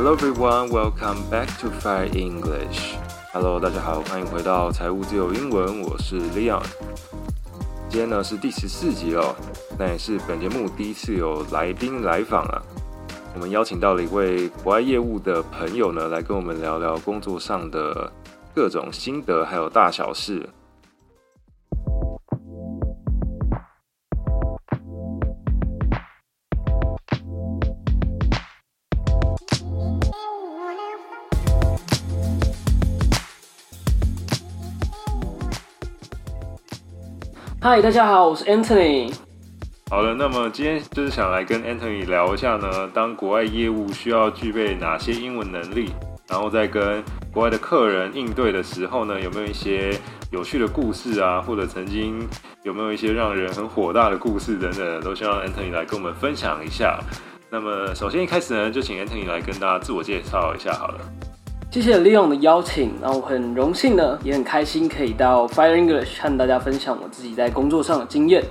Hello everyone, welcome back to Fire English. Hello，大家好，欢迎回到财务自由英文，我是 Leon。今天呢是第十四集哦，那也是本节目第一次有来宾来访啊。我们邀请到了一位国外业务的朋友呢，来跟我们聊聊工作上的各种心得，还有大小事。嗨，大家好，我是 Anthony。好了，那么今天就是想来跟 Anthony 聊一下呢，当国外业务需要具备哪些英文能力，然后在跟国外的客人应对的时候呢，有没有一些有趣的故事啊，或者曾经有没有一些让人很火大的故事等等，都希望 Anthony 来跟我们分享一下。那么首先一开始呢，就请 Anthony 来跟大家自我介绍一下好了。谢谢 Leon 的邀请，那我很荣幸呢，也很开心可以到 Fire English 和大家分享我自己在工作上的经验。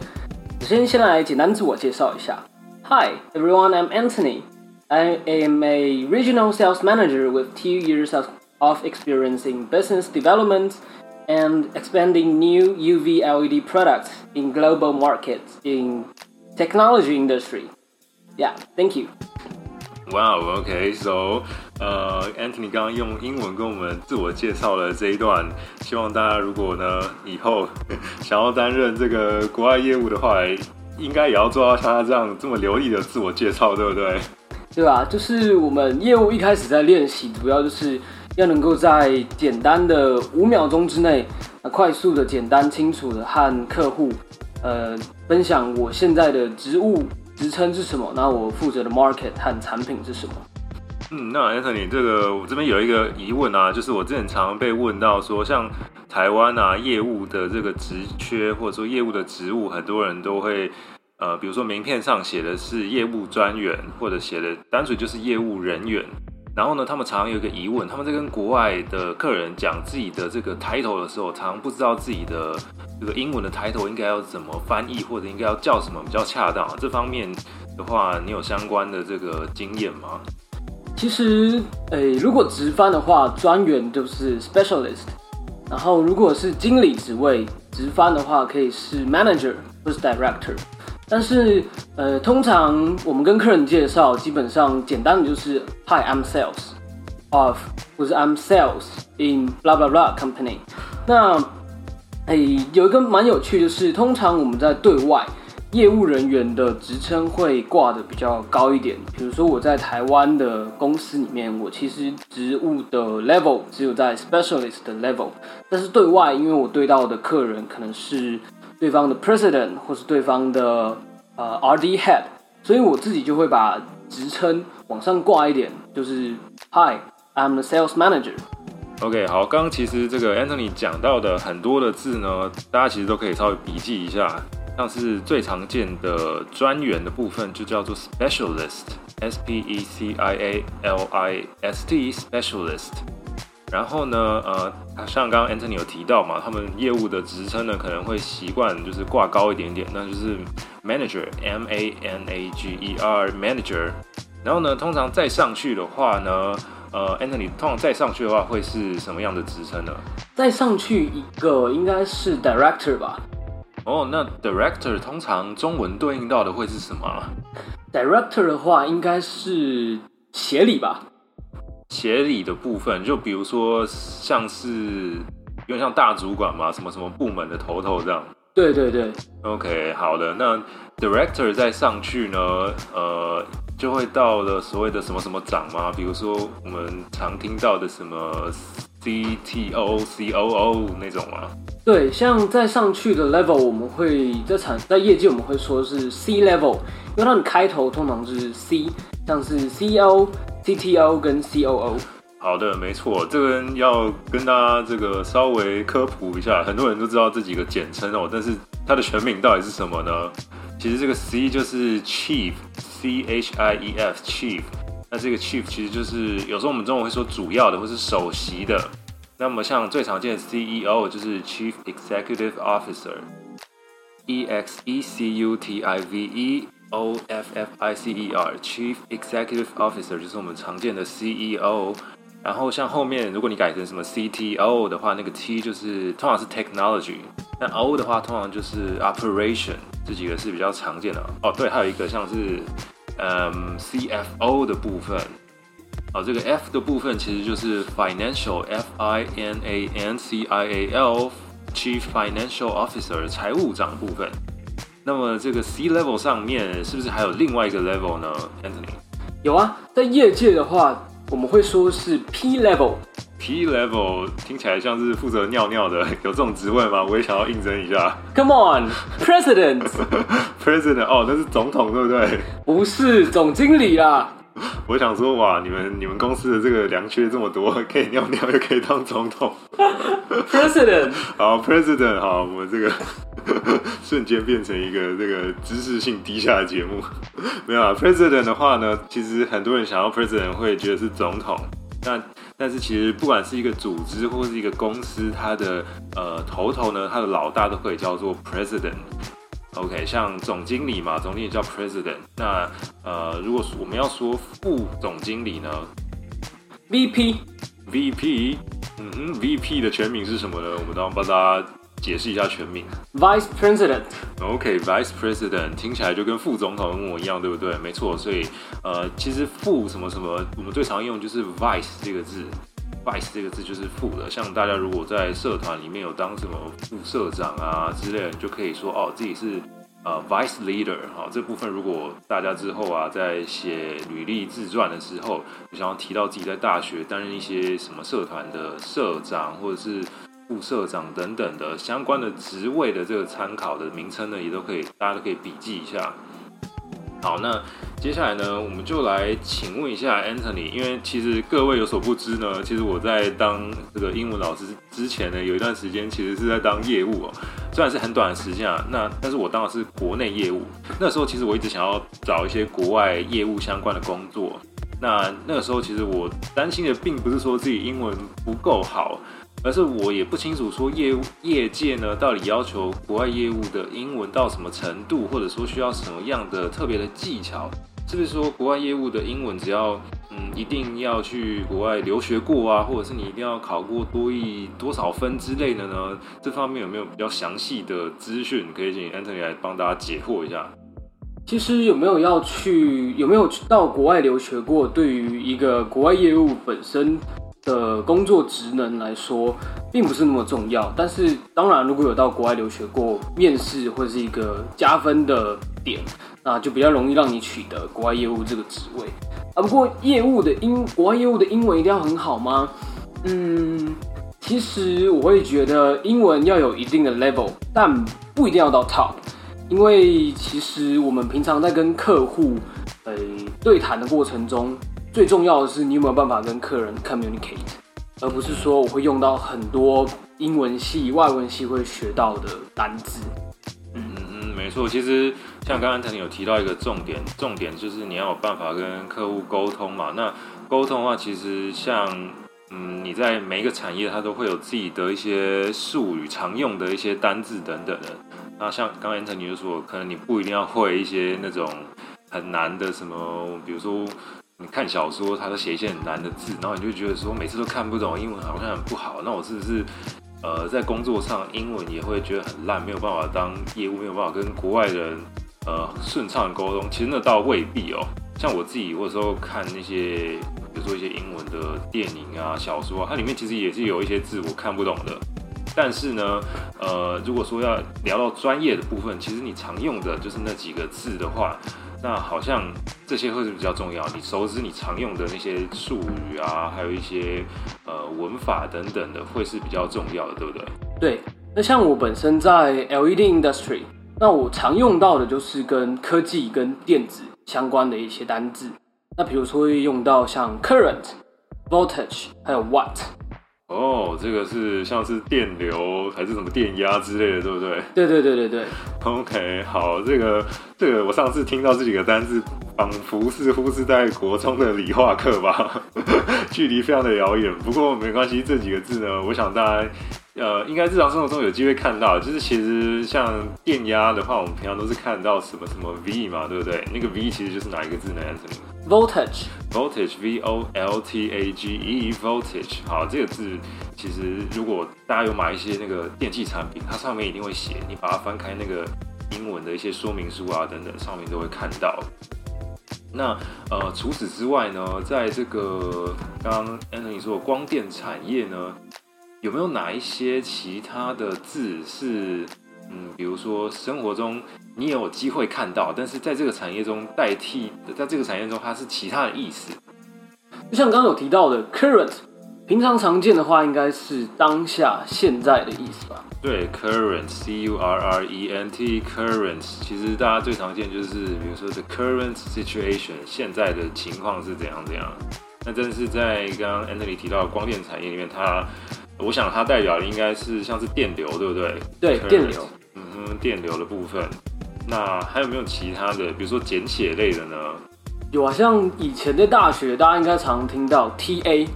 首先，先来简单自我介绍一下。Hi everyone, I'm Anthony. I am a regional sales manager with two years of of experience in business development and expanding new UV LED products in global markets in technology industry. Yeah, thank you. Wow, OK, so 呃、，Anthony 刚刚用英文跟我们自我介绍了这一段，希望大家如果呢以后想要担任这个国外业务的话，应该也要做到像他这样这么流利的自我介绍，对不对？对吧？就是我们业务一开始在练习，主要就是要能够在简单的五秒钟之内，快速的、简单、清楚的和客户呃分享我现在的职务。职称是什么？那我负责的 market 和产品是什么？嗯，那 Anthony，这个我这边有一个疑问啊，就是我之前常常被问到说，像台湾啊业务的这个职缺或者说业务的职务，很多人都会呃，比如说名片上写的是业务专员，或者写的单纯就是业务人员。然后呢，他们常常有一个疑问，他们在跟国外的客人讲自己的这个 title 的时候，常常不知道自己的这个英文的 title 应该要怎么翻译，或者应该要叫什么比较恰当。这方面的话，你有相关的这个经验吗？其实，诶，如果直翻的话，专员就是 specialist，然后如果是经理职位，直翻的话可以是 manager 或是 director。但是，呃，通常我们跟客人介绍，基本上简单的就是 Hi, I'm sales of，或是 I'm sales in blah blah blah company。那，哎，有一个蛮有趣的是，通常我们在对外业务人员的职称会挂得比较高一点。比如说我在台湾的公司里面，我其实职务的 level 只有在 specialist 的 level，但是对外，因为我对到的客人可能是。对方的 president 或是对方的呃 RD head，所以我自己就会把职称往上挂一点，就是 Hi, I'm the sales manager。OK，好，刚刚其实这个 Anthony 讲到的很多的字呢，大家其实都可以稍微笔记一下，像是最常见的专员的部分就叫做 specialist，S P E C I A L I S T specialist。然后呢，呃，像刚刚 Anthony 有提到嘛，他们业务的职称呢可能会习惯就是挂高一点点，那就是 manager，M A N A G E R manager。然后呢，通常再上去的话呢，呃，Anthony 通常再上去的话会是什么样的职称呢？再上去一个应该是 director 吧？哦，那 director 通常中文对应到的会是什么？director 的话应该是协理吧？协理的部分，就比如说像是有点像大主管嘛，什么什么部门的头头这样。对对对。OK，好的。那 director 再上去呢，呃，就会到了所谓的什么什么长嘛？比如说我们常听到的什么 CTO、COO 那种吗？对，像再上去的 level，我们会在产在业界我们会说是 C level，因为它的开头通常是 C，像是 CEO。CTO 跟 COO，好的，没错，这个要跟大家这个稍微科普一下，很多人都知道这几个简称哦，但是它的全名到底是什么呢？其实这个 C 就是 Chief，C H I E F，Chief，那这个 Chief 其实就是有时候我们中文会说主要的或是首席的，那么像最常见的 CEO 就是 Chief Executive Officer，E X E C U T I V E。O F F I C E R，Chief Executive Officer 就是我们常见的 CEO。然后像后面如果你改成什么 CTO 的话，那个 T 就是通常是 Technology，那 O 的话通常就是 Operation，这几个是比较常见的。哦，对，还有一个像是嗯 CFO 的部分。哦，这个 F 的部分其实就是 Financial，F I N A N C I A L，Chief Financial Officer 财务长部分。那么这个 C level 上面是不是还有另外一个 level 呢，Anthony？有啊，在业界的话，我们会说是 P level。P level 听起来像是负责尿尿的，有这种职位吗？我也想要应征一下。Come on，President。President，哦，那是总统对不对？不是，总经理啦。我想说，哇，你们你们公司的这个良缺这么多，可以尿尿又可以当总统。President，好，President，好，我们这个 瞬间变成一个这个知识性低下的节目。没有啊，President 的话呢，其实很多人想要 President 会觉得是总统，那但是其实不管是一个组织或是一个公司，它的呃头头呢，它的老大都可以叫做 President。OK，像总经理嘛，总经理叫 President。那呃，如果我们要说副总经理呢？VP。VP，嗯哼，VP 的全名是什么呢？我们都要帮大家解释一下全名。Vice President。OK，Vice President 听起来就跟副总统一模一样，对不对？没错，所以呃，其实副什么什么，我们最常用就是 Vice 这个字。Vice 这个字就是副的，像大家如果在社团里面有当什么副社长啊之类的，你就可以说哦，自己是呃 Vice Leader 哈。这部分如果大家之后啊在写履历自传的时候，就想要提到自己在大学担任一些什么社团的社长或者是副社长等等的相关的职位的这个参考的名称呢，也都可以，大家都可以笔记一下。好，那接下来呢，我们就来请问一下 Anthony，因为其实各位有所不知呢，其实我在当这个英文老师之前呢，有一段时间其实是在当业务哦，虽然是很短的时间啊，那但是我当的是国内业务，那时候其实我一直想要找一些国外业务相关的工作，那那个时候其实我担心的并不是说自己英文不够好。而是我也不清楚说业务业界呢，到底要求国外业务的英文到什么程度，或者说需要什么样的特别的技巧？是不是说国外业务的英文只要嗯一定要去国外留学过啊，或者是你一定要考过多益多少分之类的呢？这方面有没有比较详细的资讯可以请 Anthony 来帮大家解惑一下？其实有没有要去有没有到国外留学过，对于一个国外业务本身的工作职能来说，并不是那么重要。但是，当然，如果有到国外留学过，面试会是一个加分的点，那就比较容易让你取得国外业务这个职位。啊，不过业务的英国外业务的英文一定要很好吗？嗯，其实我会觉得英文要有一定的 level，但不一定要到 top，因为其实我们平常在跟客户呃对谈的过程中。最重要的是，你有没有办法跟客人 communicate，而不是说我会用到很多英文系、外文系会学到的单字。嗯嗯，没错。其实像刚刚腾你有提到一个重点，重点就是你要有办法跟客户沟通嘛。那沟通的话，其实像嗯，你在每一个产业，它都会有自己的一些术语、常用的一些单字等等的。那像刚刚腾你就说，可能你不一定要会一些那种很难的什么，比如说。你看小说，他都写一些很难的字，然后你就觉得说每次都看不懂，英文好像很不好。那我是不是呃在工作上英文也会觉得很烂，没有办法当业务，没有办法跟国外人呃顺畅沟通？其实那倒未必哦。像我自己有时候看那些，比如说一些英文的电影啊、小说啊，它里面其实也是有一些字我看不懂的。但是呢，呃，如果说要聊到专业的部分，其实你常用的就是那几个字的话。那好像这些会是比较重要，你熟知你常用的那些术语啊，还有一些呃文法等等的，会是比较重要的，对不对？对。那像我本身在 LED industry，那我常用到的就是跟科技跟电子相关的一些单字。那比如说会用到像 current、voltage，还有 watt。哦，这个是像是电流还是什么电压之类的，对不对？对对对对对。OK，好，这个这个我上次听到这几个单字，仿佛似乎是在国中的理化课吧，距离非常的遥远。不过没关系，这几个字呢，我想大家呃，应该日常生活中有机会看到，就是其实像电压的话，我们平常都是看到什么什么 V 嘛，对不对？那个 V 其实就是哪一个字呢？Voltage，Voltage，V O L T A G E，Voltage。好，这个字其实如果大家有买一些那个电器产品，它上面一定会写，你把它翻开那个英文的一些说明书啊等等，上面都会看到。那呃，除此之外呢，在这个刚刚 Anthony 说的光电产业呢，有没有哪一些其他的字是嗯，比如说生活中你也有机会看到，但是在这个产业中代替，在这个产业中它是其他的意思？就像刚刚有提到的 current，平常常见的话应该是当下、现在的意思吧？对，current，c u r r e n t，current，其实大家最常见就是，比如说 the current situation，现在的情况是怎样怎样。那真的是在刚刚 Anthony 提到的光电产业里面，它，我想它代表的应该是像是电流，对不对？对，current, 电流。嗯哼，电流的部分。那还有没有其他的，比如说简写类的呢？有啊，像以前的大学，大家应该常听到 TA。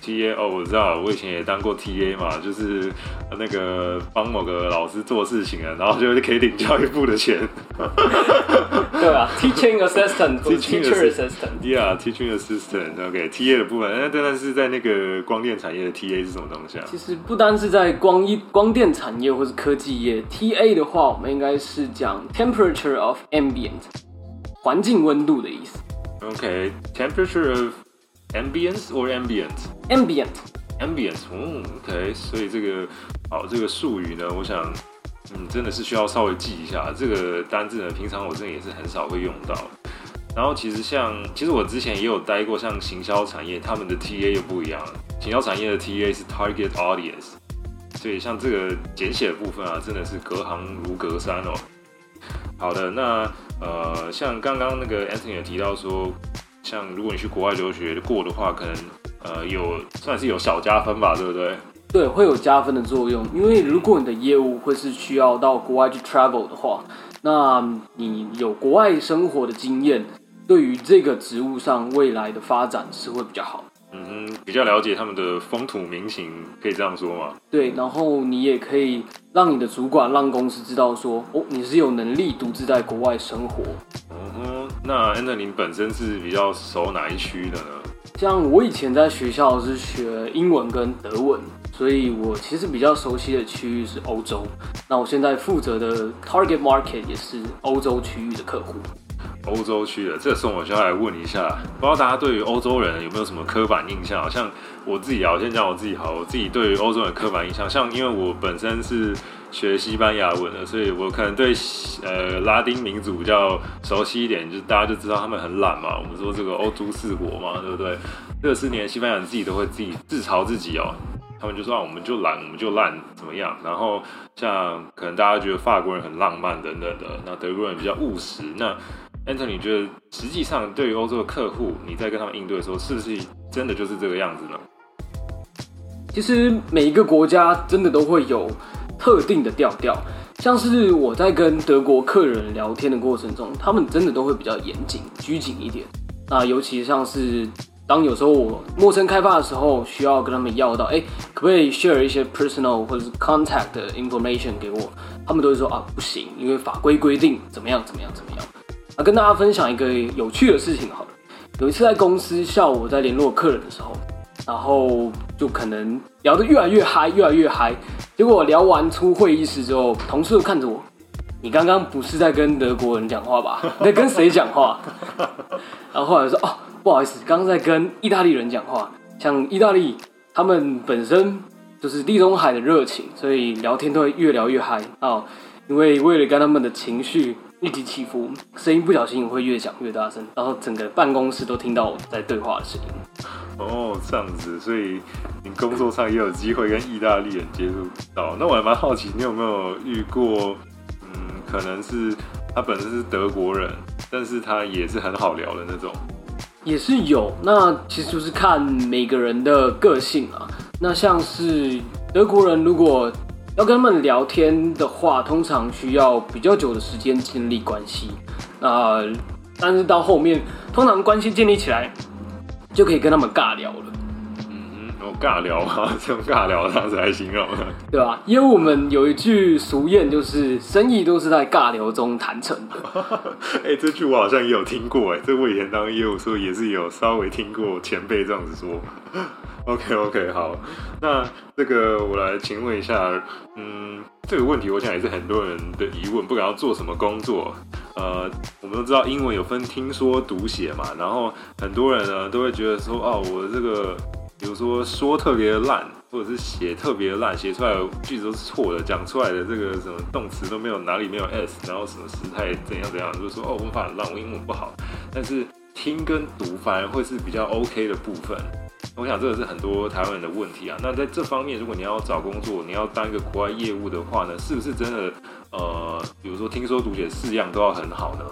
T A 哦，我知道，我以前也当过 T A 嘛，就是那个帮某个老师做事情啊，然后就可以领教育部的钱。对啊，Teaching Assistant，Teacher Assistant，Yeah，Teaching Assistant，OK，T A 的部分，那当然是在那个光电产业的 T A 是什么东西啊？其实不单是在光一光电产业或是科技业，T A 的话，我们应该是讲 Temperature of Ambient，环境温度的意思。OK，Temperature of Ambience or ambient？Ambient，ambient，嗯，OK，所以这个好，这个术语呢，我想，嗯，真的是需要稍微记一下这个单字呢。平常我真的也是很少会用到。然后其实像，其实我之前也有待过，像行销产业，他们的 TA 又不一样。行销产业的 TA 是 Target Audience，所以像这个简写的部分啊，真的是隔行如隔山哦。好的，那呃，像刚刚那个 Anthony 也提到说。像如果你去国外留学过的话，可能呃有算是有小加分吧，对不对？对，会有加分的作用。因为如果你的业务会是需要到国外去 travel 的话，那你有国外生活的经验，对于这个职务上未来的发展是会比较好。嗯哼，比较了解他们的风土民情，可以这样说吗？对，然后你也可以让你的主管、让公司知道说，哦，你是有能力独自在国外生活。嗯哼，那 Anthony 本身是比较熟哪一区的呢？像我以前在学校是学英文跟德文，所以我其实比较熟悉的区域是欧洲。那我现在负责的 Target Market 也是欧洲区域的客户。欧洲区的，这个时候我就要来问一下，不知道大家对于欧洲人有没有什么刻板印象？好像我自己啊，我先讲我自己好，我自己对于欧洲人的刻板印象，像因为我本身是学西班牙文的，所以我可能对呃拉丁民族比较熟悉一点，就是大家就知道他们很懒嘛。我们说这个欧洲四国嘛，对不对？这四年西班牙人自己都会自己自嘲自己哦，他们就说啊，我们就懒，我们就烂，怎么样？然后像可能大家觉得法国人很浪漫等等的，那德国人比较务实，那。Anthony，你觉得实际上对于欧洲的客户，你在跟他们应对的时候，是不是真的就是这个样子呢？其实每一个国家真的都会有特定的调调，像是我在跟德国客人聊天的过程中，他们真的都会比较严谨、拘谨一点。那尤其像是当有时候我陌生开发的时候，需要跟他们要到，哎，可不可以 share 一些 personal 或者是 contact 的 information 给我？他们都会说啊，不行，因为法规规定怎么样怎么样怎么样。啊，跟大家分享一个有趣的事情好了。有一次在公司下午在联络客人的时候，然后就可能聊得越来越嗨，越来越嗨。结果聊完出会议室之后，同事都看着我：“你刚刚不是在跟德国人讲话吧？你 在跟谁讲话？”然后后来说：“哦，不好意思，刚刚在跟意大利人讲话。像意大利，他们本身就是地中海的热情，所以聊天都会越聊越嗨哦。因为为了跟他们的情绪。”一起起伏，声音不小心会越讲越大声，然后整个办公室都听到我在对话的声音。哦，这样子，所以你工作上也有机会跟意大利人接触到。那我还蛮好奇，你有没有遇过？嗯，可能是他本身是德国人，但是他也是很好聊的那种。也是有，那其实就是看每个人的个性啊。那像是德国人，如果要跟他们聊天的话，通常需要比较久的时间建立关系。那但是到后面，通常关系建立起来，就可以跟他们尬聊了。嗯哼尬聊啊？这种尬聊这样子来形容，对吧？因为我们有一句俗谚，就是生意都是在尬聊中谈成的。哎、欸，这句我好像也有听过，哎，这我以前当业务时候也是有稍微听过前辈这样子说。OK OK，好，那这个我来请问一下，嗯，这个问题我想也是很多人的疑问，不管要做什么工作，呃，我们都知道英文有分听说读写嘛，然后很多人呢都会觉得说，哦，我这个比如说说特别烂，或者是写特别烂，写出来的句子都是错的，讲出来的这个什么动词都没有哪里没有 s，然后什么时态怎样怎样，就是说哦，文法很烂，我英文不好，但是听跟读反而会是比较 OK 的部分。我想这个是很多台湾人的问题啊。那在这方面，如果你要找工作，你要当一个国外业务的话呢，是不是真的呃，比如说听说读写四样都要很好呢？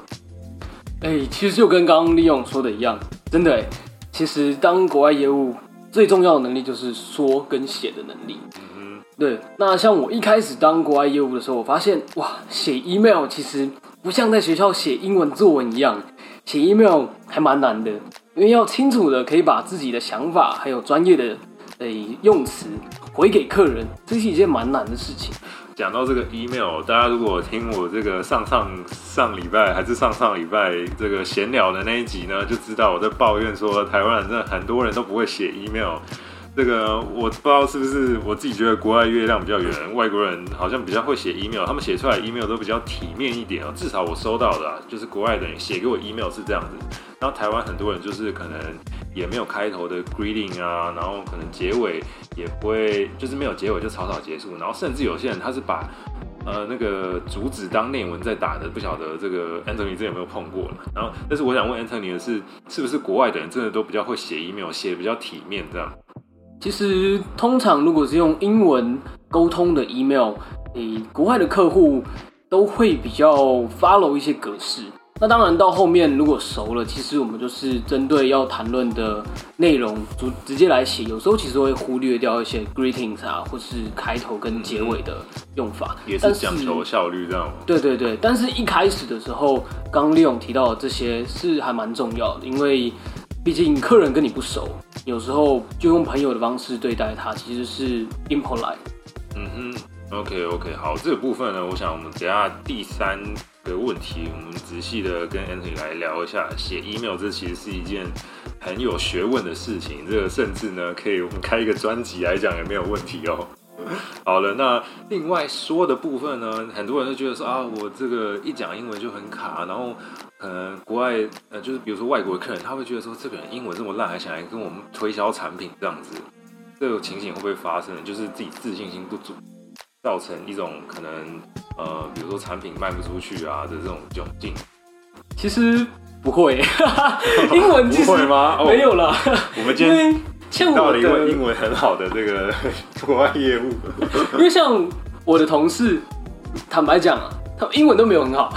哎、欸，其实就跟刚刚利用说的一样，真的哎、欸，其实当国外业务最重要的能力就是说跟写的能力。嗯哼，对。那像我一开始当国外业务的时候，我发现哇，写 email 其实不像在学校写英文作文一样，写 email 还蛮难的。因为要清楚的可以把自己的想法还有专业的诶、用词回给客人，这是一件蛮难的事情。讲到这个 email，大家如果听我这个上上上礼拜还是上上礼拜这个闲聊的那一集呢，就知道我在抱怨说台湾人真的很多人都不会写 email。这个我不知道是不是我自己觉得国外月亮比较圆，外国人好像比较会写 email，他们写出来 email 都比较体面一点哦。至少我收到的啊，就是国外的人写给我 email 是这样子。然后台湾很多人就是可能也没有开头的 greeting 啊，然后可能结尾也不会，就是没有结尾就草草结束。然后甚至有些人他是把呃那个主旨当内文在打的，不晓得这个 Anthony 这有没有碰过了。然后，但是我想问 Anthony 的是，是不是国外的人真的都比较会写 email，写比较体面这样？其实，通常如果是用英文沟通的 email，诶，国外的客户都会比较 follow 一些格式。那当然，到后面如果熟了，其实我们就是针对要谈论的内容，直直接来写。有时候其实会忽略掉一些 greetings 啊，或是开头跟结尾的用法，也是讲求效率这样。对对对，但是一开始的时候，刚刚利勇提到的这些是还蛮重要的，因为。毕竟客人跟你不熟，有时候就用朋友的方式对待他，其实是 impolite。嗯哼，OK OK，好，这个部分呢，我想我们等下第三个问题，我们仔细的跟 Anthony 来聊一下，写 email 这其实是一件很有学问的事情，这个甚至呢，可以我们开一个专辑来讲也没有问题哦。好了，那另外说的部分呢，很多人都觉得说啊，我这个一讲英文就很卡，然后可能国外呃，就是比如说外国的客人，他会觉得说这个人英文这么烂，还想来跟我们推销产品这样子，这种情形会不会发生？就是自己自信心不足，造成一种可能呃，比如说产品卖不出去啊的这种窘境。其实不会，英文其实不会吗？没有了，我们今天。到了一个英文很好的这个 国外业务，因为像我的同事，坦白讲啊，他们英文都没有很好。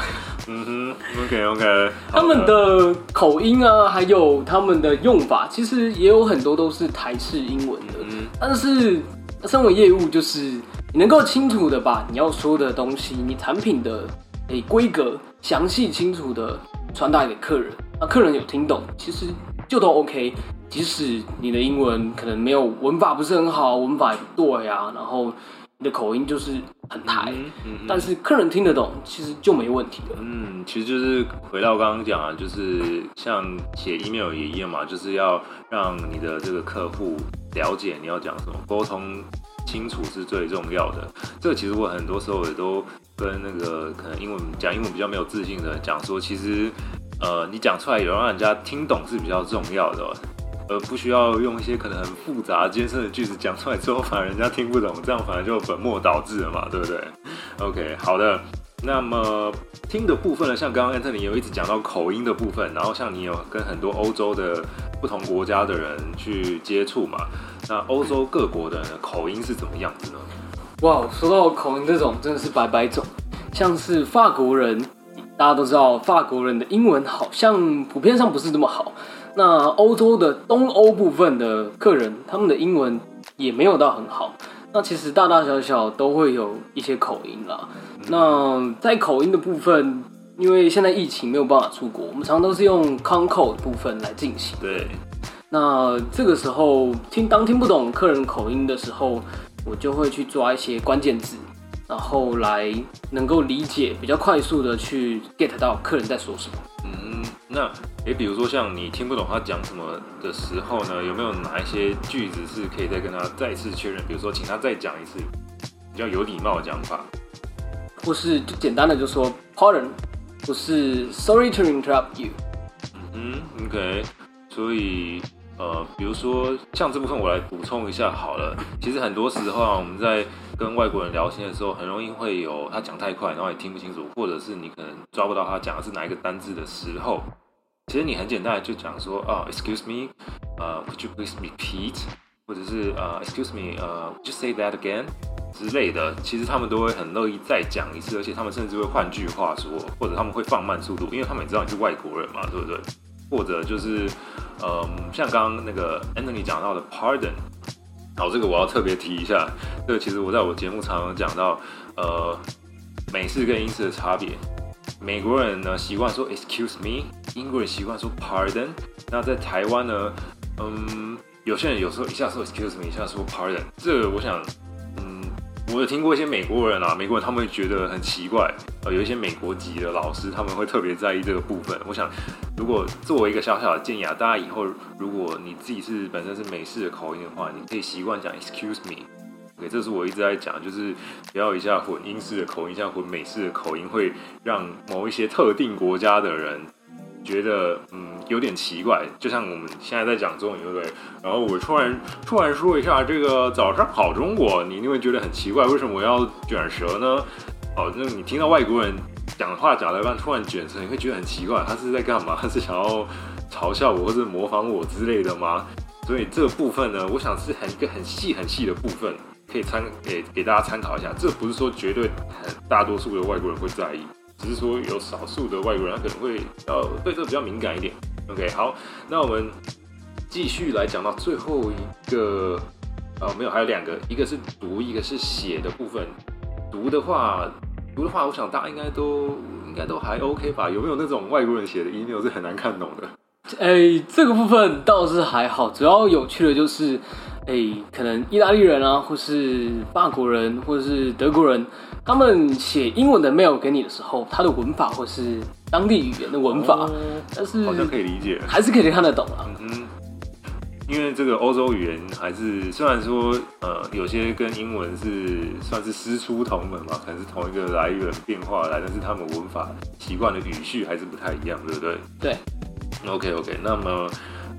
嗯哼，OK OK，他们的口音啊，还有他们的用法，其实也有很多都是台式英文的。嗯，但是身为业务，就是你能够清楚的把你要说的东西，你产品的诶规格详细清楚的传达给客人，那客人有听懂，其实就都 OK。即使你的英文可能没有文法不是很好，文法也不对啊，然后你的口音就是很台，嗯嗯、但是客人听得懂，其实就没问题了。嗯，其实就是回到刚刚讲啊，就是像写 email 也一样嘛，就是要让你的这个客户了解你要讲什么，沟通清楚是最重要的。这个其实我很多时候也都跟那个可能英文讲英文比较没有自信的人讲说，其实呃，你讲出来有让人家听懂是比较重要的。呃不需要用一些可能很复杂艰深的句子讲出来之后，反而人家听不懂，这样反而就本末倒置了嘛，对不对？OK，好的。那么听的部分呢，像刚刚 Antony 有一直讲到口音的部分，然后像你有跟很多欧洲的不同国家的人去接触嘛，那欧洲各国的口音是怎么样子呢？哇，说到口音这种，真的是百百种，像是法国人，大家都知道法国人的英文好像普遍上不是这么好。那欧洲的东欧部分的客人，他们的英文也没有到很好。那其实大大小小都会有一些口音啦。那在口音的部分，因为现在疫情没有办法出国，我们常常都是用 Concorde 的部分来进行。对。那这个时候听当听不懂客人口音的时候，我就会去抓一些关键字，然后来能够理解，比较快速的去 get 到客人在说什么。嗯，那诶，比如说像你听不懂他讲什么的时候呢，有没有哪一些句子是可以再跟他再次确认？比如说，请他再讲一次，比较有礼貌的讲法，或是就简单的就说 Pardon，或是 Sorry to interrupt you。嗯，OK，所以。呃，比如说像这部分，我来补充一下好了。其实很多时候啊，我们在跟外国人聊天的时候，很容易会有他讲太快，然后也听不清楚，或者是你可能抓不到他讲的是哪一个单字的时候，其实你很简单的就讲说啊，Excuse me，呃，Could you please repeat？或者是呃，Excuse me，呃，Would you say that again？之类的，其实他们都会很乐意再讲一次，而且他们甚至会换句话说，或者他们会放慢速度，因为他们也知道你是外国人嘛，对不对？或者就是，嗯，像刚刚那个 Anthony 讲到的 pardon，好，这个我要特别提一下。这个其实我在我节目常常讲到，呃，美式跟英式的差别。美国人呢习惯说 excuse me，英国人习惯说 pardon。那在台湾呢，嗯，有些人有时候一下说 excuse me，一下说 pardon。这个我想。我有听过一些美国人啊，美国人他们会觉得很奇怪，呃，有一些美国籍的老师他们会特别在意这个部分。我想，如果作为一个小小的建议啊，大家以后如果你自己是本身是美式的口音的话，你可以习惯讲 excuse me。OK，这是我一直在讲，就是不要一下混英式的口音，一下混美式的口音，会让某一些特定国家的人。觉得嗯有点奇怪，就像我们现在在讲中文，对不对？然后我突然突然说一下这个早上好中国，你一定会觉得很奇怪，为什么我要卷舌呢？哦，那你听到外国人讲话讲到一半突然卷舌，你会觉得很奇怪，他是在干嘛？他是想要嘲笑我或者模仿我之类的吗？所以这部分呢，我想是很一个很细很细的部分，可以参给给大家参考一下。这不是说绝对很大多数的外国人会在意。只是说有少数的外国人，他可能会呃对这个比较敏感一点。OK，好，那我们继续来讲到最后一个啊，没有，还有两个，一个是读，一个是写的部分。读的话，读的话，我想大家应该都应该都还 OK 吧？有没有那种外国人写的 email 是很难看懂的？哎、欸，这个部分倒是还好，主要有趣的就是，哎、欸，可能意大利人啊，或是法国人，或者是德国人。他们写英文的 mail 给你的时候，他的文法或是当地语言的文法，哦、但是好像可以理解，还是可以看得懂啊。嗯哼，因为这个欧洲语言还是虽然说呃有些跟英文是算是师出同门嘛，可能是同一个来源变化来，但是他们文法习惯的语序还是不太一样，对不对？对。OK OK，那么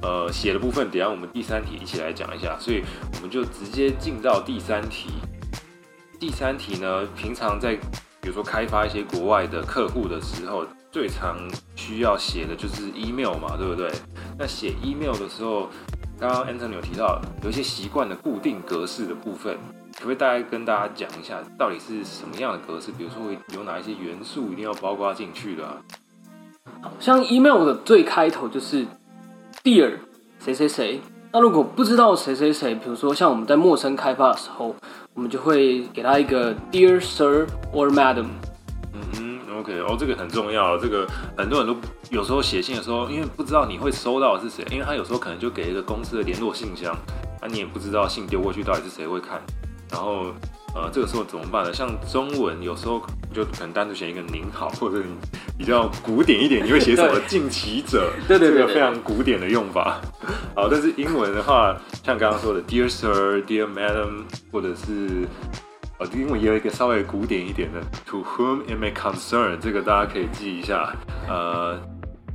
呃写的部分，等下我们第三题一起来讲一下，所以我们就直接进到第三题。第三题呢，平常在比如说开发一些国外的客户的时候，最常需要写的就是 email 嘛，对不对？那写 email 的时候，刚刚 Anton 有提到有一些习惯的固定格式的部分，可不可以大概跟大家讲一下，到底是什么样的格式？比如说有哪一些元素一定要包括进去的啊？像 email 的最开头就是 Dear 谁谁谁。那如果不知道谁谁谁，比如说像我们在陌生开发的时候。我们就会给他一个 Dear Sir or Madam。嗯哼，OK，哦，这个很重要。这个很多人都有时候写信的时候，因为不知道你会收到是谁，因为他有时候可能就给一个公司的联络信箱，那、你也不知道信丢过去到底是谁会看。然后，呃，这个时候怎么办呢？像中文有时候就可能单独写一个您好，或者你比较古典一点，你会写什么 敬启者？对对对，这个非常古典的用法。好，但是英文的话，像刚刚说的 Dear Sir、Dear Madam，或者是呃，英文也有一个稍微古典一点的 To whom it may concern，这个大家可以记一下。呃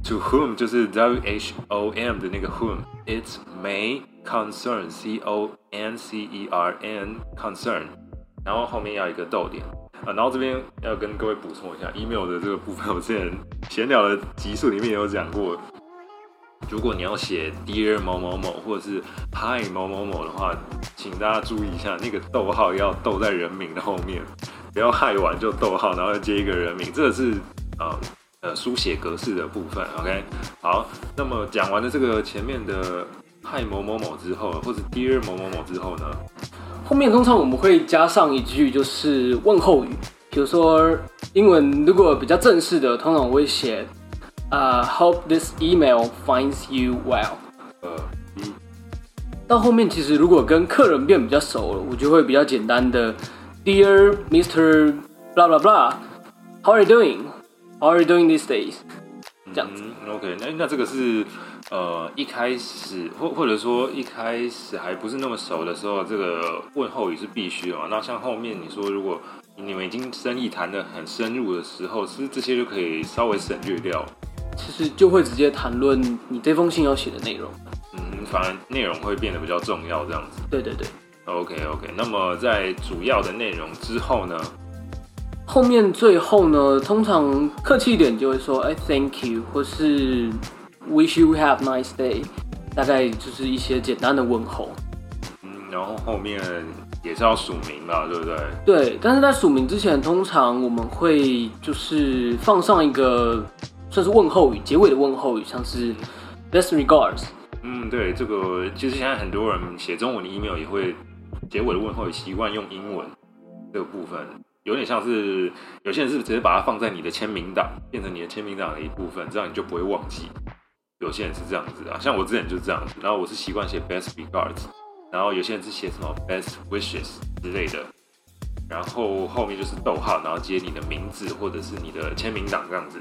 ，To whom 就是 W H O M 的那个 whom，It may concern，C O N C E R N concern，然后后面要一个逗点。啊，然后这边要跟各位补充一下，email 的这个部分，我之前闲聊的集数里面有讲过。如果你要写 Dear 某某某或者是 Hi 某某某的话，请大家注意一下，那个逗号要逗在人名的后面，不要 Hi 完就逗号，然后接一个人名，这个是呃呃书写格式的部分。OK，好，那么讲完了这个前面的 Hi 某某某之后，或者 Dear 某某某之后呢，后面通常我们会加上一句就是问候语，比如说英文如果比较正式的，通常我会写。Uh, hope this email finds you well. 呃，到后面其实如果跟客人变比较熟了，我就会比较简单的，Dear Mr. Blah blah blah，How are you doing？How are you doing these days？这样子。OK，那那这个是呃一开始或或者说一开始还不是那么熟的时候，这个问候语是必须的嘛？那像后面你说如果你们已经生意谈得很深入的时候，是不是这些就可以稍微省略掉？其实就会直接谈论你这封信要写的内容。嗯，反而内容会变得比较重要，这样子。对对对。OK OK，那么在主要的内容之后呢？后面最后呢，通常客气一点就会说哎，thank you，或是 wish you have nice day，大概就是一些简单的问候。嗯，然后后面也是要署名吧，对不对？对，但是在署名之前，通常我们会就是放上一个算是问候语，结尾的问候语，像是 best regards。嗯，对，这个其实现在很多人写中文的 email 也会结尾的问候语习惯用英文这个部分。有点像是有些人是直接把它放在你的签名档，变成你的签名档的一部分，这样你就不会忘记。有些人是这样子啊，像我之前就是这样子。然后我是习惯写 best regards，然后有些人是写什么 best wishes 之类的，然后后面就是逗号，然后接你的名字或者是你的签名档这样子。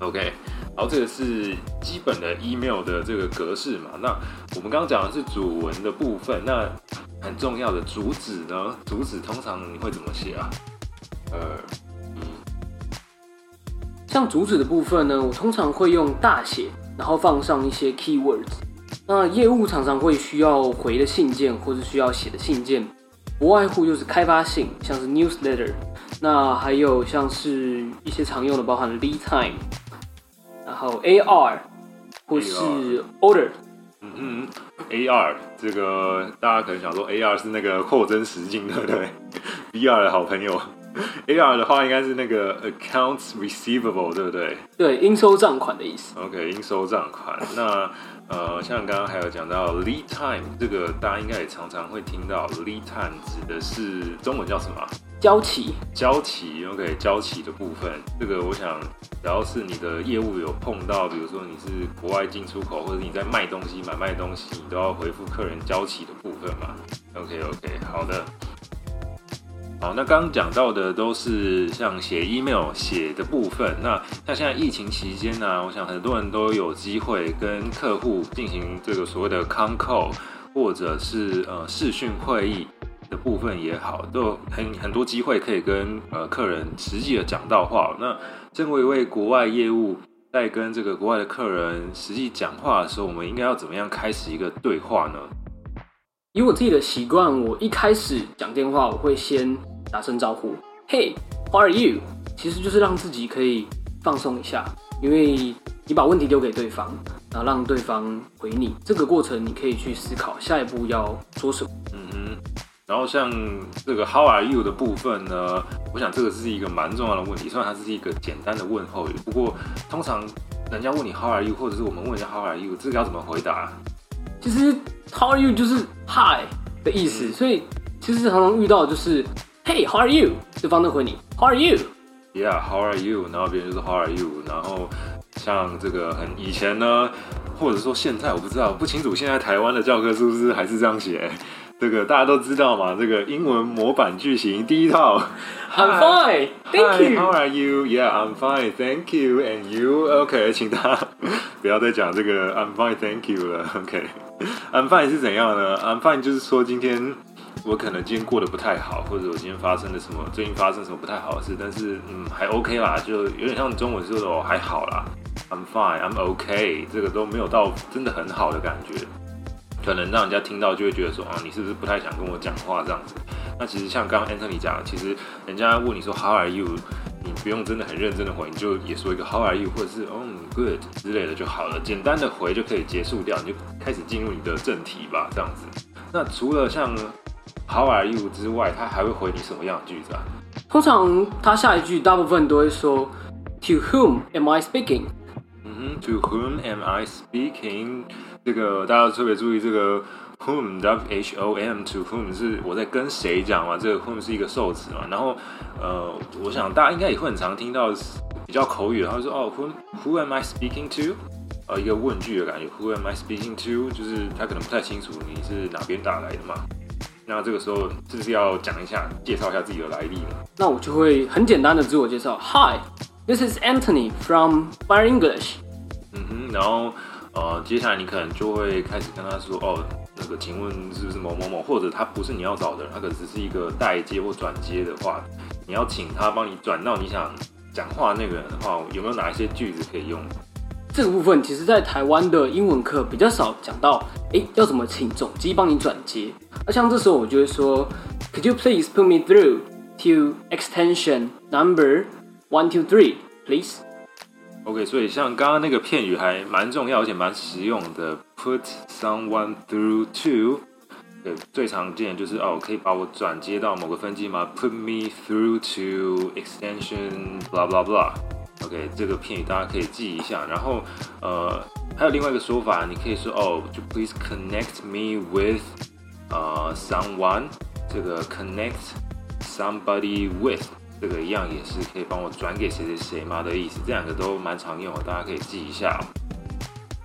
OK，然后这个是基本的 email 的这个格式嘛。那我们刚刚讲的是主文的部分，那。很重要的主旨呢？主旨通常你会怎么写啊？呃，像主旨的部分呢，我通常会用大写，然后放上一些 keywords。那业务常常会需要回的信件或是需要写的信件，不外乎就是开发信，像是 newsletter。那还有像是一些常用的，包含 lead time，然后 AR 或是 order。嗯嗯，AR 这个大家可能想说，AR 是那个扩增实境，对不对？VR 的好朋友，AR 的话应该是那个 accounts receivable，对不对？对，应收账款的意思。OK，应收账款。那呃，像刚刚还有讲到 lead time，这个大家应该也常常会听到，lead time 指的是中文叫什么？交期，交期，OK，交期的部分，这个我想，只要是你的业务有碰到，比如说你是国外进出口，或者你在卖东西、买卖东西，你都要回复客人交期的部分嘛。OK，OK，好的。好，那刚刚讲到的都是像写 email 写的部分。那像现在疫情期间呢、我想很多人都有机会跟客户进行这个所谓的 con call，或者是呃视讯会议。的部分也好，都很很多机会可以跟呃客人实际的讲到话。那身为一位国外业务，在跟这个国外的客人实际讲话的时候，我们应该要怎么样开始一个对话呢？以我自己的习惯，我一开始讲电话，我会先打声招呼，Hey，how are you？其实就是让自己可以放松一下，因为你把问题丢给对方，然后让对方回你，这个过程你可以去思考下一步要说什么。嗯哼。然后像这个 How are you 的部分呢？我想这个是一个蛮重要的问题。虽然它是一个简单的问候语，不过通常人家问你 How are you，或者是我们问一下 How are you，这个要怎么回答？其实 How are you 就是 Hi 的意思，嗯、所以其实常常遇到就是 Hey，How are you？对方都回你 How are you？Yeah，How are you？然后别人就是 How are you？然后像这个很以前呢，或者说现在我不知道，不清楚现在台湾的教科书是还是这样写。这个大家都知道嘛，这个英文模板句型第一套，I'm fine, thank you. How are you? Yeah, I'm fine, thank you. And you? OK，请大家不要再讲这个 I'm fine, thank you 了。OK，I'm fine 是怎样呢？I'm fine 就是说今天我可能今天过得不太好，或者我今天发生了什么，最近发生什么不太好的事，但是嗯还 OK 啦，就有点像中文说的哦还好啦。I'm fine, I'm OK，这个都没有到真的很好的感觉。可能让人家听到就会觉得说啊，你是不是不太想跟我讲话这样子？那其实像刚刚 Anthony 讲的，其实人家问你说 How are you，你不用真的很认真的回，你就也说一个 How are you，或者是哦 Good 之类的就好了，简单的回就可以结束掉，你就开始进入你的正题吧，这样子。那除了像 How are you 之外，他还会回你什么样的句子啊？通常他下一句大部分都会说 To whom am I speaking？嗯哼，To whom am I speaking？这个大家特别注意，这个 whom，w h o m，to whom 是我在跟谁讲嘛？这个 whom 是一个受词嘛？然后呃，我想大家应该也会很常听到比较口语的，他说哦，who who am I speaking to？呃一个问句的感觉，Who am I speaking to？就是他可能不太清楚你是哪边打来的嘛。那这个时候是不是要讲一下，介绍一下自己的来历呢？那我就会很简单的自我介绍，Hi，this is Anthony from Fire English。嗯哼，然后呃接下来你可能就会开始跟他说，哦，那个请问是不是某某某，或者他不是你要找的人，他只是一个代接或转接的话，你要请他帮你转到你想讲话那个人的话，有没有哪一些句子可以用？这个部分其实，在台湾的英文课比较少讲到，诶，要怎么请总机帮你转接？那像这时候，我就会说，Could you please put me through to extension number one two three, please? OK，所以像刚刚那个片语还蛮重要，而且蛮实用的，Put someone through to，最常见就是哦，可以把我转接到某个分机吗？Put me through to extension blah blah blah。OK，这个片语大家可以记一下。然后，呃，还有另外一个说法，你可以说哦，就 Please connect me with，呃，someone。这个 connect somebody with，这个一样也是可以帮我转给谁谁谁吗的意思。这两个都蛮常用的，大家可以记一下。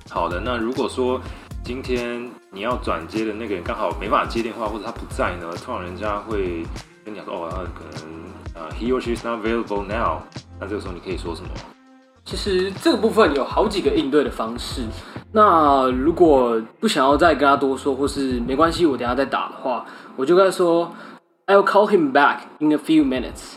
好的，那如果说今天你要转接的那个人刚好没办法接电话，或者他不在呢，通常人家会跟你讲说哦，他可能呃，he or she is not available now。那这个时候你可以说什么？其实这个部分有好几个应对的方式。那如果不想要再跟他多说，或是没关系，我等下再打的话，我就跟他说，I'll call him back in a few minutes。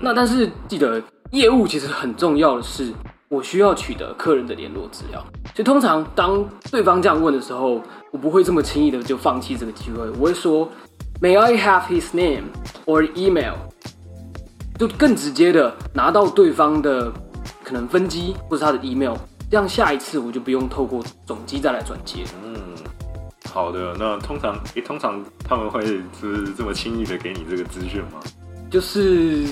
那但是记得，业务其实很重要的是，我需要取得客人的联络资料。所以通常当对方这样问的时候，我不会这么轻易的就放弃这个机会。我会说，May I have his name or email？就更直接的拿到对方的可能分机或是他的 email，这样下一次我就不用透过总机再来转接。嗯，好的。那通常，诶，通常他们会是这么轻易的给你这个资讯吗？就是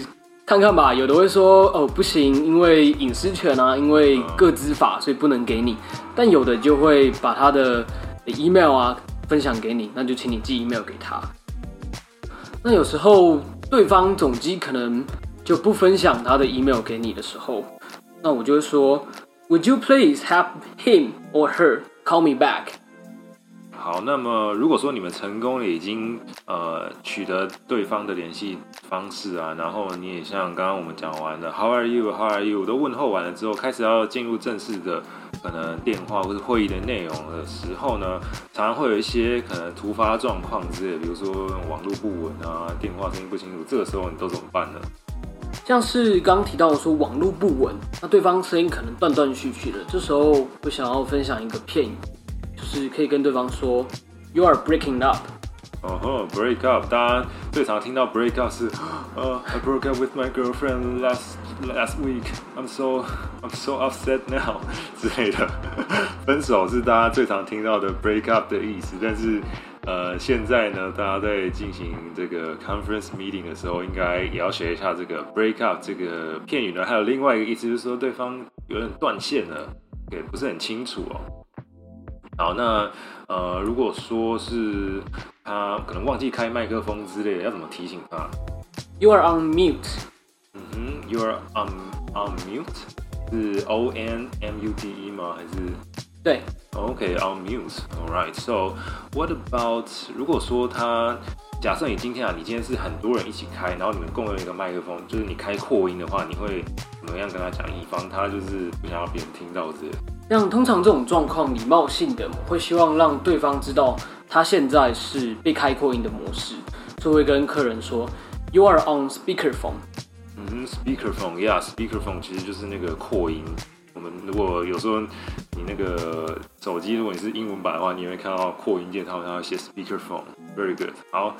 看看吧，有的会说哦不行，因为隐私权啊，因为各资法，所以不能给你。但有的就会把他的 email 啊分享给你，那就请你寄 email 给他。那有时候。对方总机可能就不分享他的 email 给你的时候，那我就会说，Would you please have him or her call me back？好，那么如果说你们成功了，已经呃取得对方的联系方式啊，然后你也像刚刚我们讲完的 How are you？How are you？都问候完了之后，开始要进入正式的可能电话或者会议的内容的时候呢，常常会有一些可能突发状况之类，比如说网络不稳啊，电话声音不清楚，这个时候你都怎么办呢？像是刚刚提到的说网络不稳，那对方声音可能断断续续的，这时候我想要分享一个片，就是可以跟对方说 “You are breaking up”。哦吼，break up，大家最常听到 break up 是呃、uh,，I broke up with my girlfriend last last week. I'm so I'm so upset now 之类的。分手是大家最常听到的 break up 的意思，但是呃，现在呢，大家在进行这个 conference meeting 的时候，应该也要学一下这个 break up 这个片语呢。还有另外一个意思，就是说对方有点断线了，给不是很清楚哦。好，那呃，如果说是他可能忘记开麦克风之类的，要怎么提醒他？You are on mute。嗯哼，You are on on mute 是 O N M U T E 吗？还是？对。OK，on mute。All right。So what about 如果说他假设你今天啊，你今天是很多人一起开，然后你们共用一个麦克风，就是你开扩音的话，你会怎么样跟他讲？以防他就是不想要别人听到这个。像通常这种状况，礼貌性的会希望让对方知道他现在是被开扩音的模式，就会跟客人说，You are on speakerphone。嗯，speakerphone，yeah，speakerphone 其实就是那个扩音。我们如果有时候你那个手机，如果你是英文版的话，你会看到扩音键，他们会写 speakerphone，very good。好，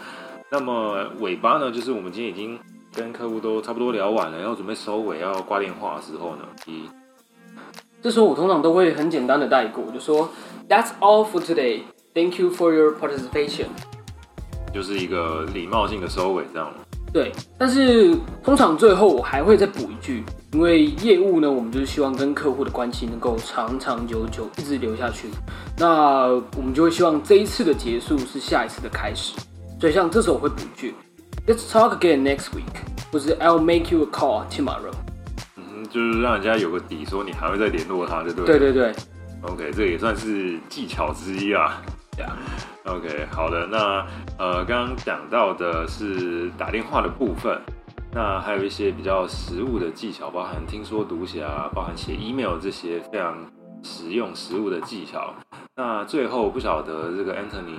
那么尾巴呢，就是我们今天已经跟客户都差不多聊完了，要准备收尾，要挂电话的时候呢，一。这时候我通常都会很简单的带过，就说 That's all for today. Thank you for your participation. 就是一个礼貌性的收尾，这样。对，但是通常最后我还会再补一句，因为业务呢，我们就是希望跟客户的关系能够长长久久，一直留下去。那我们就会希望这一次的结束是下一次的开始。所以像这时候我会补一句 Let's talk again next week，或是 I'll make you a call tomorrow。就是让人家有个底，说你还会再联络他，对不对？对对对。OK，这也算是技巧之一啊。对啊。OK，好的，那呃，刚刚讲到的是打电话的部分，那还有一些比较实务的技巧，包含听说读写啊，包含写 email 这些非常实用实务的技巧。那最后不晓得这个 Anthony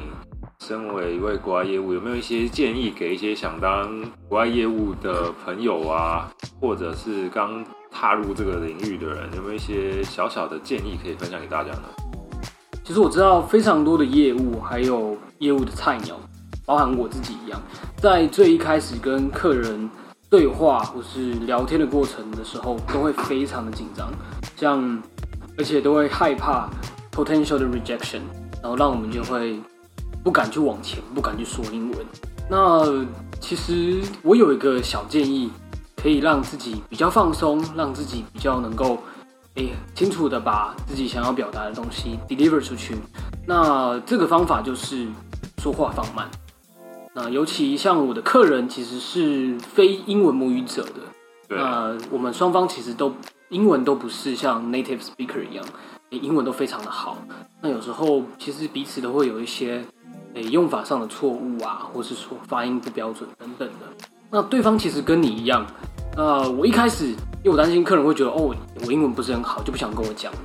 身为一位国外业务，有没有一些建议给一些想当国外业务的朋友啊，或者是刚踏入这个领域的人，有没有一些小小的建议可以分享给大家呢？其实我知道非常多的业务，还有业务的菜鸟，包含我自己一样，在最一开始跟客人对话或是聊天的过程的时候，都会非常的紧张，像而且都会害怕 potential 的 rejection，然后让我们就会不敢去往前，不敢去说英文。那其实我有一个小建议，可以让自己比较放松，让自己比较能够。诶，清楚的把自己想要表达的东西 deliver 出去。那这个方法就是说话放慢。那尤其像我的客人其实是非英文母语者的，那我们双方其实都英文都不是像 native speaker 一样，英文都非常的好。那有时候其实彼此都会有一些诶用法上的错误啊，或是说发音不标准等等的。那对方其实跟你一样。呃，我一开始，因为我担心客人会觉得，哦，我英文不是很好，就不想跟我讲了，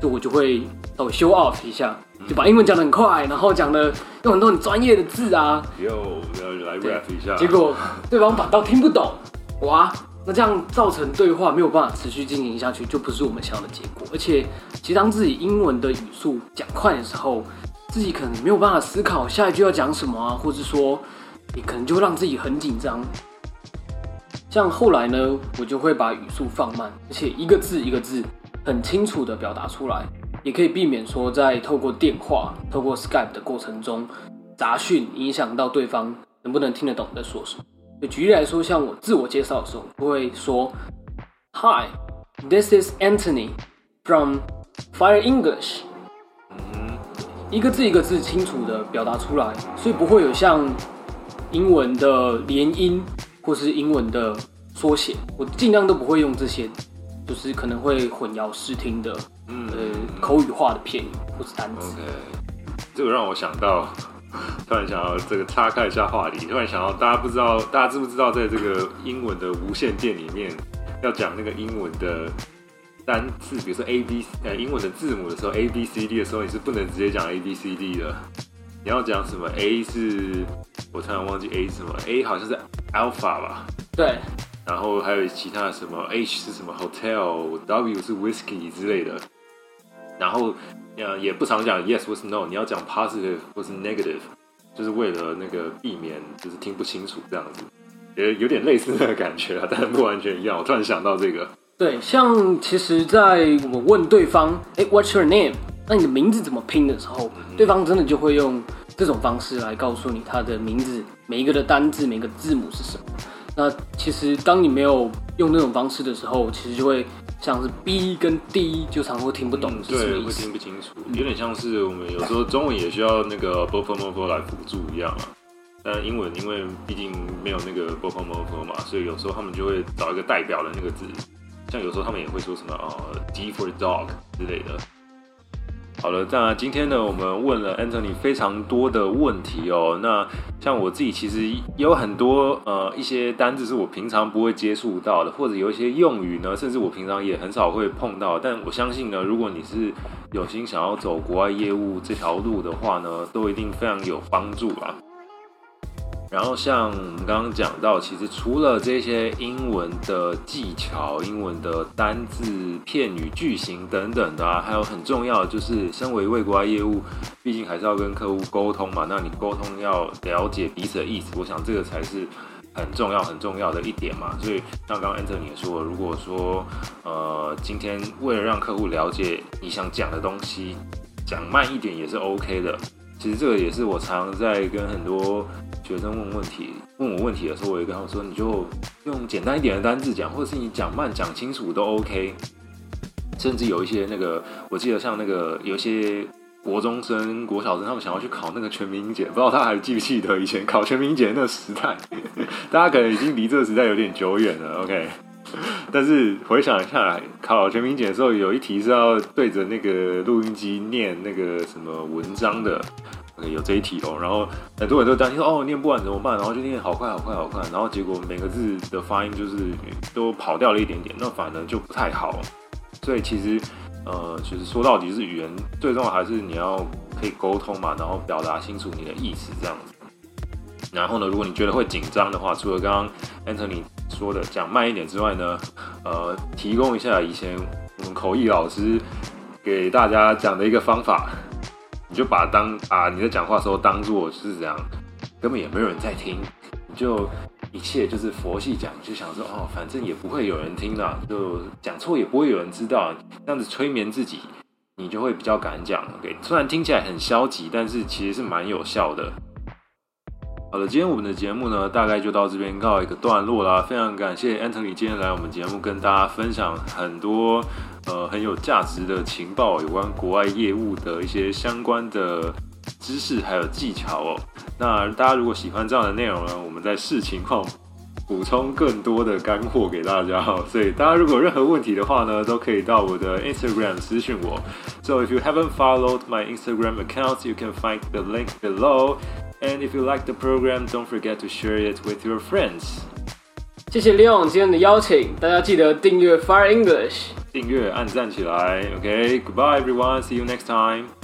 就我就会稍微 show off 一下，就把英文讲得很快，然后讲的用很多很专业的字啊，又要来 rap 一下，结果对方反倒听不懂，哇，那这样造成对话没有办法持续进行下去，就不是我们想要的结果。而且，其实当自己英文的语速讲快的时候，自己可能没有办法思考下一句要讲什么啊，或者说，你可能就会让自己很紧张。像后来呢，我就会把语速放慢，而且一个字一个字很清楚的表达出来，也可以避免说在透过电话、透过 Skype 的过程中杂讯影响到对方能不能听得懂你在说什么。就举例来说，像我自我介绍的时候，我会说：“Hi, this is Anthony from Fire English。”一个字一个字清楚的表达出来，所以不会有像英文的连音。或是英文的缩写，我尽量都不会用这些，就是可能会混淆视听的，嗯，呃，口语化的片语或是单词。这个让我想到，突然想到这个岔开一下话题，突然想到大家不知道，大家知不知道，在这个英文的无线电里面，要讲那个英文的单字，比如说 A B，呃，英文的字母的时候，A B C D 的时候，你是不能直接讲 A B C D 的。你要讲什么？A 是，我突然忘记 A 是什么？A 好像是 Alpha 吧？对。然后还有其他什么？H 是什么？Hotel，W 是 Whiskey 之类的。然后呃也不常讲 Yes 或是 No，你要讲 Positive 或是 Negative，就是为了那个避免就是听不清楚这样子，也有点类似那个感觉啊，但是不完全一样。我突然想到这个。对，像其实，在我问对方，哎，What's your name？那你的名字怎么拼的时候，对方真的就会用这种方式来告诉你他的名字每一个的单字每个字母是什么。那其实当你没有用那种方式的时候，其实就会像是 B 跟 D 就常会听不懂，对，会听不清楚，有点像是我们有时候中文也需要那个 b for more 来辅助一样啊。但英文因为毕竟没有那个 b for more 嘛，所以有时候他们就会找一个代表的那个字，像有时候他们也会说什么，D for dog 之类的。好了，那今天呢，我们问了 Anthony 非常多的问题哦。那像我自己其实有很多呃一些单字是我平常不会接触到的，或者有一些用语呢，甚至我平常也很少会碰到。但我相信呢，如果你是有心想要走国外业务这条路的话呢，都一定非常有帮助啊。然后像我们刚刚讲到，其实除了这些英文的技巧、英文的单字、片语、句型等等的啊，还有很重要的就是，身为一位国外业务，毕竟还是要跟客户沟通嘛。那你沟通要了解彼此的意思，我想这个才是很重要、很重要的一点嘛。所以像刚刚 antony 也说，如果说呃今天为了让客户了解你想讲的东西，讲慢一点也是 OK 的。其实这个也是我常在跟很多学生问问题、问我问题的时候，我也跟他们说，你就用简单一点的单字讲，或者是你讲慢、讲清楚都 OK。甚至有一些那个，我记得像那个有些国中生、国小生，他们想要去考那个全民英检，不知道他还记不记得以前考全民英检那个时代？大家可能已经离这个时代有点久远了。OK，但是回想一下，考全民检的时候，有一题是要对着那个录音机念那个什么文章的。有这一题哦，然后很多人都担心说哦，念不完怎么办？然后就念好快好快好快，然后结果每个字的发音就是都跑掉了一点点，那反而就不太好。所以其实呃，其实说到底是语言最重要还是你要可以沟通嘛，然后表达清楚你的意思这样子。然后呢，如果你觉得会紧张的话，除了刚刚 Anthony 说的讲慢一点之外呢，呃，提供一下以前我们口译老师给大家讲的一个方法。就把当啊你在讲话的时候当做是这样，根本也没有人在听，就一切就是佛系讲，就想说哦，反正也不会有人听的，就讲错也不会有人知道，这样子催眠自己，你就会比较敢讲。OK，虽然听起来很消极，但是其实是蛮有效的。好了，今天我们的节目呢，大概就到这边告一个段落啦。非常感谢 Anthony 今天来我们节目，跟大家分享很多呃很有价值的情报，有关国外业务的一些相关的知识还有技巧哦。那大家如果喜欢这样的内容呢，我们在视情况补充更多的干货给大家。所以大家如果有任何问题的话呢，都可以到我的 Instagram 私讯我。So if you haven't followed my Instagram account, you can find the link below. And if you like the program, don't forget to share it with your friends. 谢谢 Leon 今天的邀请，大家记得订阅 Fire English，订阅按赞起来。OK，goodbye everyone，see you next time.